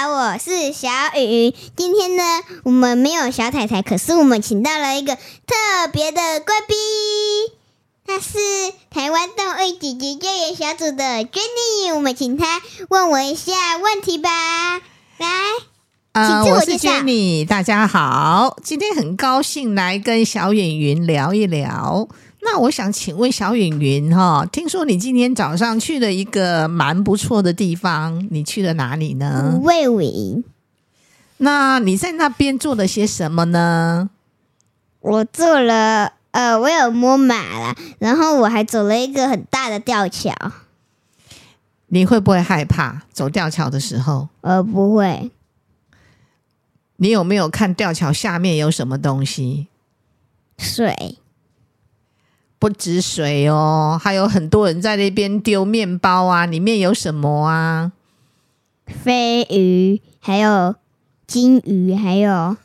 好，我是小雨。今天呢，我们没有小彩彩，可是我们请到了一个特别的贵宾，他是台湾动物姐姐救援小组的 Jenny。我们请他问我一下问题吧。来，呃，请自我我是 Jenny，大家好，今天很高兴来跟小演云聊一聊。那我想请问小云云哈，听说你今天早上去了一个蛮不错的地方，你去了哪里呢那你在那边做了些什么呢？我做了，呃，我有摸马啦，然后我还走了一个很大的吊桥。你会不会害怕走吊桥的时候？呃，不会，你有没有看吊桥下面有什么东西？水。不止水哦，还有很多人在那边丢面包啊，里面有什么啊？飞鱼，还有金鱼，还有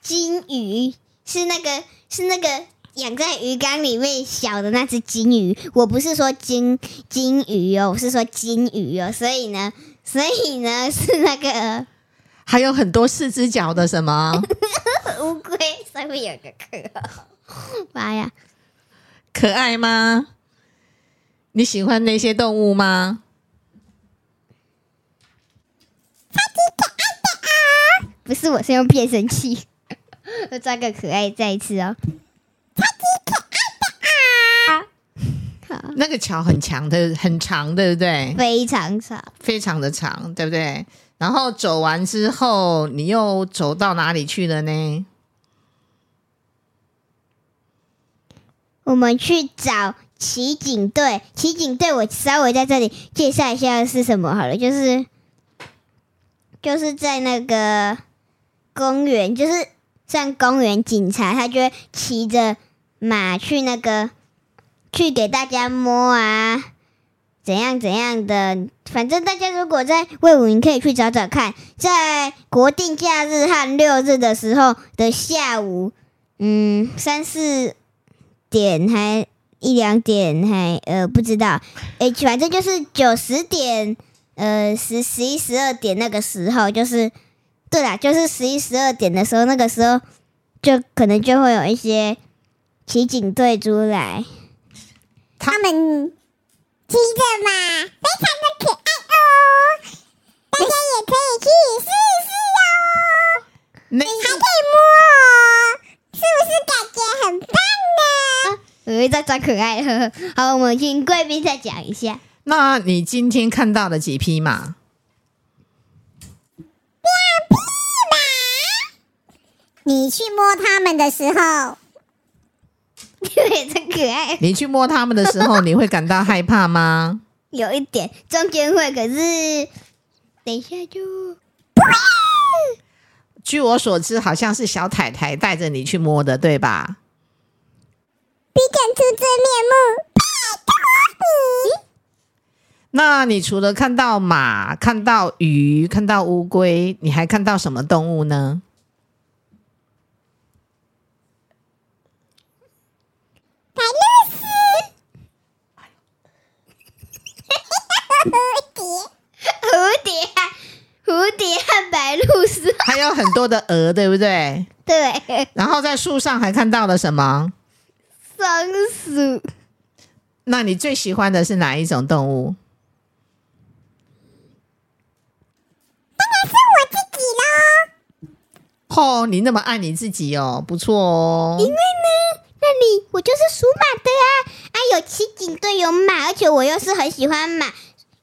金鱼是那个是那个养在鱼缸里面小的那只金鱼。我不是说金金鱼哦，我是说金鱼哦。所以呢，所以呢是那个还有很多四只脚的什么？乌龟上面有个壳。妈呀！可爱吗？你喜欢那些动物吗？不是，我是用变声器。我抓个可爱再一次哦。超级可爱的啊，那个桥很强的，很长，对不对？非常长。非常的长，对不对？然后走完之后，你又走到哪里去了呢？我们去找骑警队。骑警队，我稍微在这里介绍一下是什么好了，就是就是在那个公园，就是像公园警察，他就会骑着马去那个去给大家摸啊，怎样怎样的。反正大家如果在魏武营可以去找找看，在国定假日和六日的时候的下午，嗯，三四点还一两点还呃不知道，诶，反正就是九十点呃十十一十二点那个时候，就是对啦，就是十一十二点的时候，那个时候就可能就会有一些骑警队出来，他们骑着马，非常的可爱哦，大家也可以去试试哦。你还可以摸哦，是不是感觉很棒？呢？我会再装可爱。呵呵好，我们听贵宾再讲一下。那你今天看到了几匹马？你去摸它们的时候，对，真可爱，你去摸它们的时候，你会感到害怕吗？有一点中间会，可是等一下就据我所知，好像是小太太带着你去摸的，对吧？比看出真面目。那你除了看到马、看到鱼、看到乌龟，你还看到什么动物呢？蝴蝶啊，蝴蝶和白鹭鸶，还有很多的鹅，对不对？对，然后在树上还看到了什么？松鼠，那你最喜欢的是哪一种动物？当然是我自己啦哦，你那么爱你自己哦，不错哦。因为呢，那里我就是属马的啊，啊，有骑警队有马，而且我又是很喜欢马，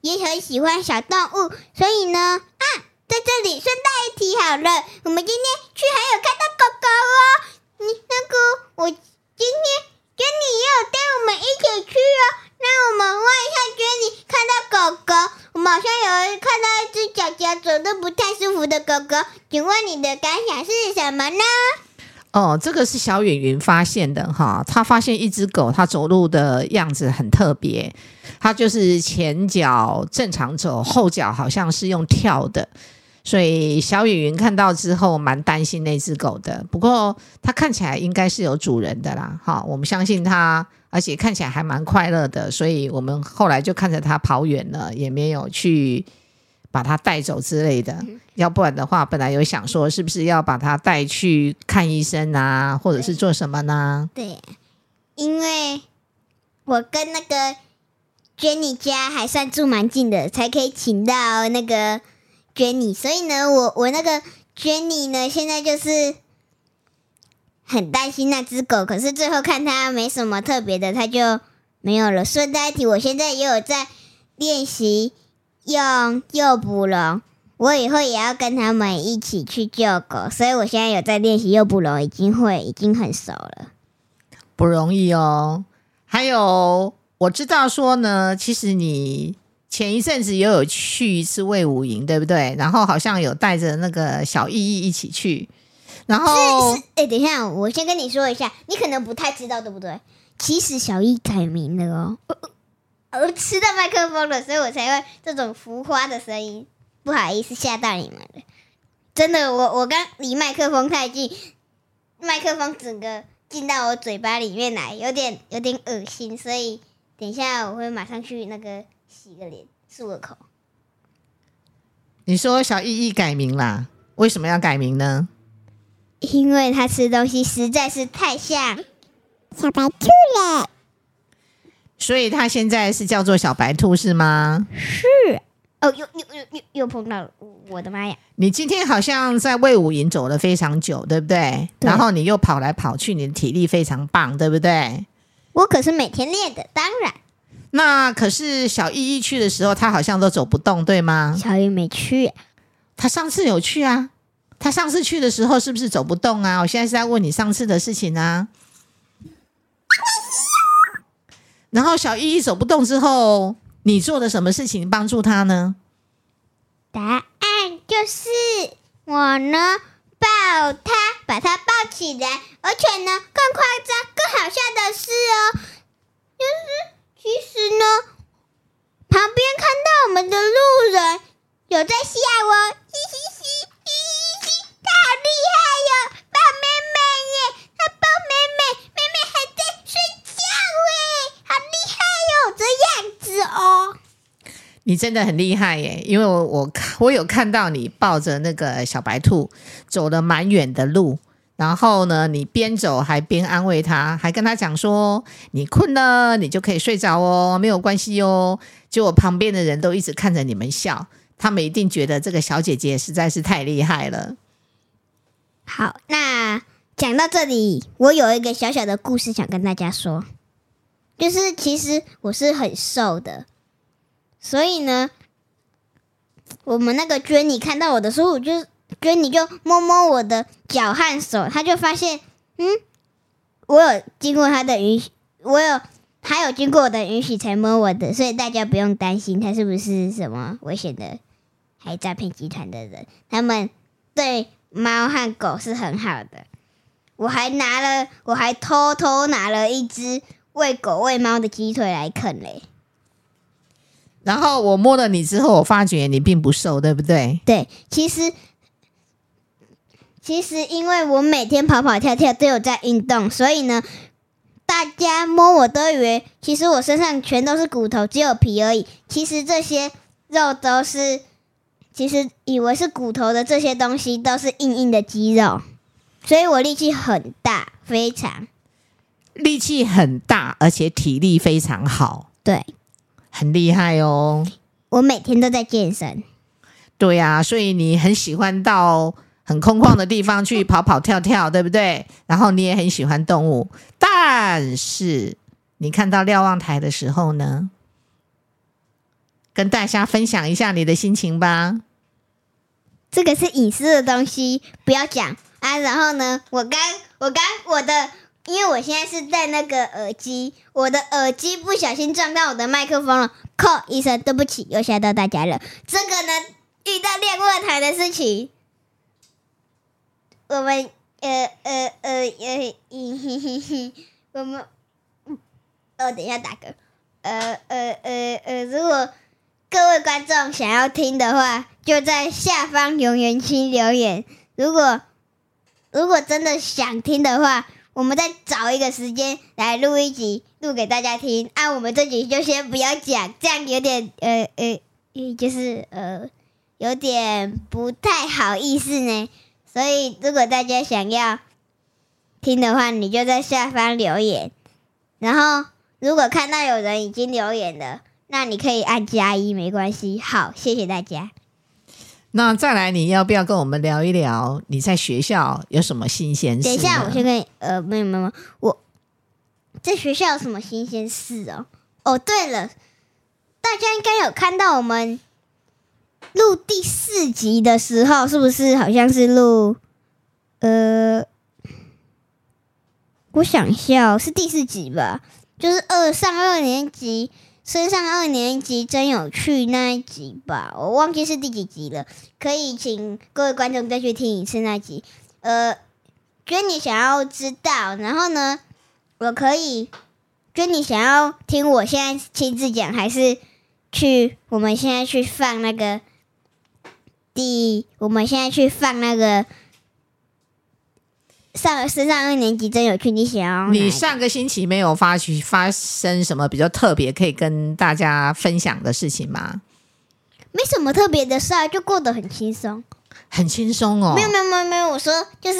也很喜欢小动物，所以呢，啊，在这里顺带一提好了，我们今天去还有看到狗狗哦，你那个我今天跟你也有带我们一起去哦，那我们问一下 Jenny，看到狗狗，我们好像有看到一只脚脚走的不太舒服的狗狗，请问你的感想是什么呢？哦，这个是小远云发现的哈，他发现一只狗，它走路的样子很特别，它就是前脚正常走，后脚好像是用跳的，所以小雨云看到之后蛮担心那只狗的。不过它看起来应该是有主人的啦，哈，我们相信它，而且看起来还蛮快乐的，所以我们后来就看着它跑远了，也没有去把它带走之类的。要不然的话，本来有想说是不是要把它带去看医生啊，或者是做什么呢？对，因为我跟那个 Jenny 家还算住蛮近的，才可以请到那个 Jenny，所以呢，我我那个 Jenny 呢，现在就是很担心那只狗，可是最后看它没什么特别的，它就没有了。顺带一提，我现在也有在练习用诱捕笼。我以后也要跟他们一起去救狗，所以我现在有在练习诱捕笼，已经会，已经很熟了。不容易哦。还有，我知道说呢，其实你前一阵子也有去一次魏武营，对不对？然后好像有带着那个小意义一起去。然后，哎，等一下，我先跟你说一下，你可能不太知道，对不对？其实小易改名了哦，我吃到麦克风了，所以我才会这种浮夸的声音。不好意思，吓到你们了。真的，我我刚离麦克风太近，麦克风整个进到我嘴巴里面来，有点有点恶心，所以等一下我会马上去那个洗个脸，漱个口。你说小易易改名啦？为什么要改名呢？因为他吃东西实在是太像小白兔了，所以他现在是叫做小白兔是吗？是。哦，又又又又又碰到了！我的妈呀！你今天好像在魏武营走了非常久，对不对？然后你又跑来跑去，你的体力非常棒，对不对？我可是每天练的，当然。那可是小依依去的时候，他好像都走不动，对吗？小依没去，他上次有去啊。他上次去的时候是不是走不动啊？我现在是在问你上次的事情啊。然后小依依走不动之后。你做了什么事情帮助他呢？答案就是我呢抱他，把他抱起来，而且呢更夸张、更好笑的是哦，就是其实呢旁边看到我们的路人有在吓我，嘻嘻嘻嘻嘻嘻，他好厉害哟，抱妹妹耶，他抱妹妹，妹妹还在睡觉哎，好厉害哟，这样子哦。你真的很厉害耶！因为我我看我有看到你抱着那个小白兔走了蛮远的路，然后呢，你边走还边安慰他，还跟他讲说：“你困了，你就可以睡着哦，没有关系哦。”就我旁边的人都一直看着你们笑，他们一定觉得这个小姐姐实在是太厉害了。好，那讲到这里，我有一个小小的故事想跟大家说，就是其实我是很瘦的。所以呢，我们那个娟妮看到我的时候，我就娟妮就摸摸我的脚和手，他就发现，嗯，我有经过他的允许，我有他有经过我的允许才摸我的，所以大家不用担心他是不是什么危险的还诈骗集团的人，他们对猫和狗是很好的。我还拿了，我还偷偷拿了一只喂狗喂猫的鸡腿来啃嘞。然后我摸了你之后，我发觉你并不瘦，对不对？对，其实其实因为我每天跑跑跳跳都有在运动，所以呢，大家摸我都以为其实我身上全都是骨头，只有皮而已。其实这些肉都是，其实以为是骨头的这些东西都是硬硬的肌肉，所以我力气很大，非常力气很大，而且体力非常好。对。很厉害哦！我每天都在健身。对呀，所以你很喜欢到很空旷的地方去跑跑跳跳，对不对？然后你也很喜欢动物，但是你看到瞭望台的时候呢？跟大家分享一下你的心情吧。这个是隐私的东西，不要讲啊。然后呢，我刚我刚我的。因为我现在是戴那个耳机，我的耳机不小心撞到我的麦克风了，靠一声，对不起，又吓到大家了。这个呢，遇到练卧台的事情，我们呃呃呃呃，我们哦，等一下打嗝，呃呃呃呃，如果各位观众想要听的话，就在下方留言区留言。如果如果真的想听的话。我们再找一个时间来录一集，录给大家听。啊，我们这集就先不要讲，这样有点呃呃，就是呃有点不太好意思呢。所以如果大家想要听的话，你就在下方留言。然后如果看到有人已经留言了，那你可以按加一，没关系。好，谢谢大家。那再来，你要不要跟我们聊一聊你在学校有什么新鲜事？等一下，我先跟你呃，没有没有，没有我在学校有什么新鲜事哦？哦，对了，大家应该有看到我们录第四集的时候，是不是好像是录呃，我想一下、哦，是第四集吧？就是二上二年级升上二年级真有趣那一集吧，我忘记是第几集了，可以请各位观众再去听一次那集。呃，娟你想要知道，然后呢，我可以，娟你想要听我现在亲自讲，还是去我们现在去放那个第，我们现在去放那个上升上二年级真有趣，你想要哪一个你上个星期没有发去发生什么比较特别可以跟大家分享的事情吗？没什么特别的事啊，就过得很轻松。很轻松哦。没有没有没有没有，我说就是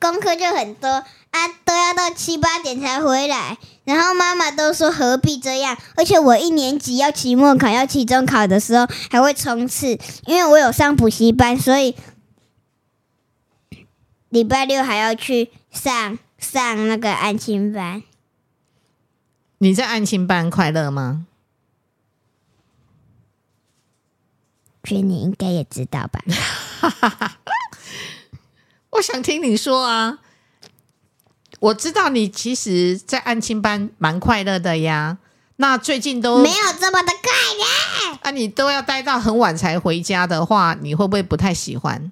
功课就很多啊，都要到七八点才回来，然后妈妈都说何必这样，而且我一年级要期末考、要期中考的时候还会冲刺，因为我有上补习班，所以礼拜六还要去上上那个安亲班。你在安亲班快乐吗？觉得你应该也知道吧？我想听你说啊。我知道你其实，在安亲班蛮快乐的呀。那最近都没有这么的快乐。啊，你都要待到很晚才回家的话，你会不会不太喜欢？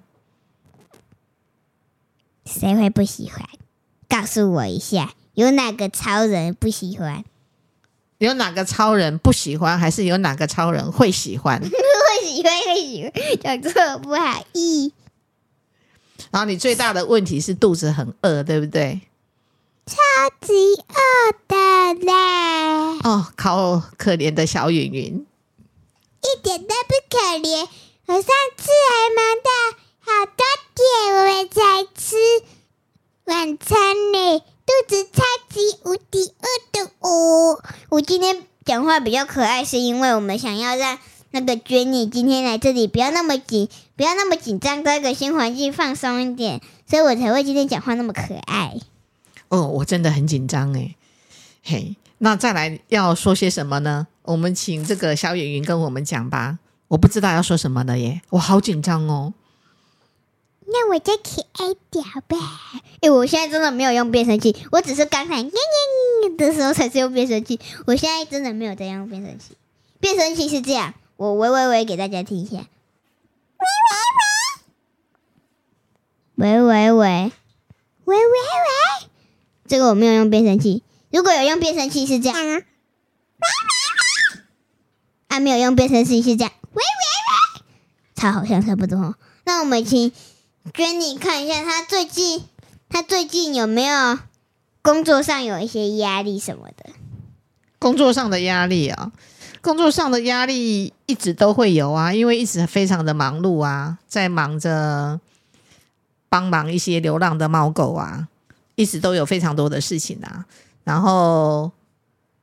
谁会不喜欢？告诉我一下，有哪个超人不喜欢？有哪个超人不喜欢，还是有哪个超人会喜欢？会喜欢，会喜欢，讲错不好意。然后你最大的问题是肚子很饿，对不对？超级饿的嘞，哦，好可怜的小云云。一点都不可怜。我上次还忙到好多点，我们才吃晚餐呢，肚子超级无敌饿的哦。我今天讲话比较可爱，是因为我们想要让那个 Jenny 今天来这里不要那么紧，不要那么紧张，在一个新环境放松一点，所以我才会今天讲话那么可爱。哦，我真的很紧张哎。嘿，那再来要说些什么呢？我们请这个小演员跟我们讲吧。我不知道要说什么了耶，我好紧张哦。那我就可爱点吧。哎、我现在真的没有用变声器，我只是刚才嘤嘤的时候才是用变声器。我现在真的没有在用变声器。变声器是这样，我喂喂喂给大家听一下。喂喂喂喂喂喂，喂喂喂，这个我没有用变声器。如果有用变声器是这样，啊，啊没有用变声器是这样，喂喂喂，差好像差不多哦。那我们请 Jenny 看一下，他最近他最近有没有工作上有一些压力什么的？工作上的压力啊，工作上的压力一直都会有啊，因为一直非常的忙碌啊，在忙着帮忙一些流浪的猫狗啊，一直都有非常多的事情啊。然后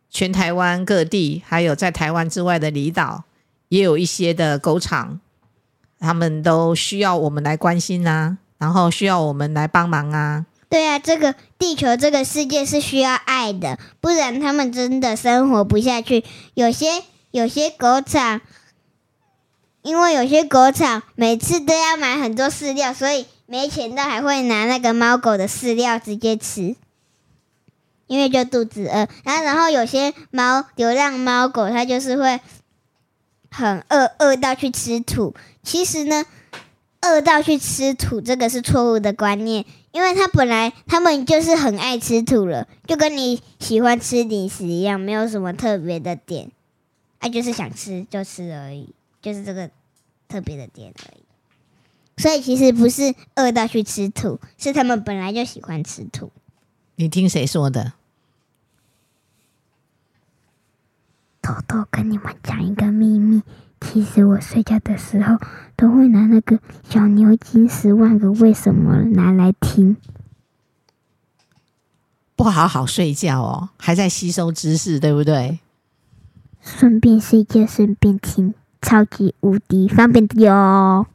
全台湾各地，还有在台湾之外的离岛，也有一些的狗场，他们都需要我们来关心啊，然后需要我们来帮忙啊。对啊，这个地球这个世界是需要爱的，不然他们真的生活不下去。有些有些狗场，因为有些狗场每次都要买很多饲料，所以没钱的还会拿那个猫狗的饲料直接吃，因为就肚子饿。然后然后有些猫流浪猫狗，它就是会很饿，饿到去吃土。其实呢，饿到去吃土这个是错误的观念。因为它本来它们就是很爱吃土了，就跟你喜欢吃零食一样，没有什么特别的点，啊，就是想吃就吃而已，就是这个特别的点而已。所以其实不是饿到去吃土，是他们本来就喜欢吃土。你听谁说的？偷偷跟你们讲一个秘密，其实我睡觉的时候都会拿那个小牛津十万个为什么拿来听。不好好睡觉哦，还在吸收知识，对不对？顺便睡觉，顺便听，超级无敌方便的哟。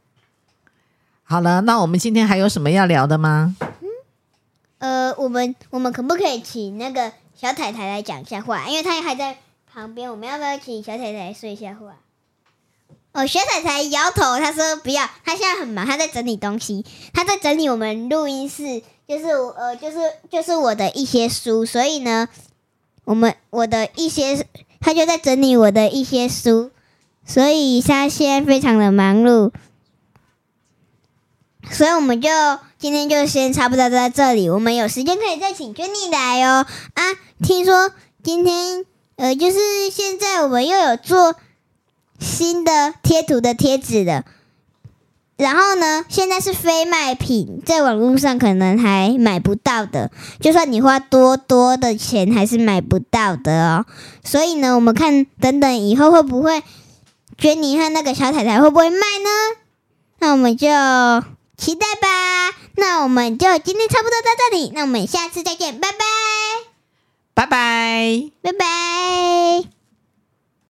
好了，那我们今天还有什么要聊的吗？嗯呃，我们我们可不可以请那个小太太来讲一下话？因为她还在旁边，我们要不要请小太太说一下话？哦，小太太摇头，她说不要，她现在很忙，她在整理东西，她在整理我们录音室，就是呃，就是就是我的一些书，所以呢，我们我的一些，她就在整理我的一些书，所以她现在非常的忙碌，所以我们就今天就先差不多在这里，我们有时间可以再请 Jenny 来哦。啊，听说今天呃，就是现在我们又有做新的贴图的贴纸了。然后呢，现在是非卖品，在网络上可能还买不到的，就算你花多多的钱，还是买不到的哦。所以呢，我们看等等以后会不会 Jenny 和那个小太太会不会卖呢？那我们就期待吧。那我们就今天差不多到这里，那我们下次再见，拜拜，拜拜。拜拜。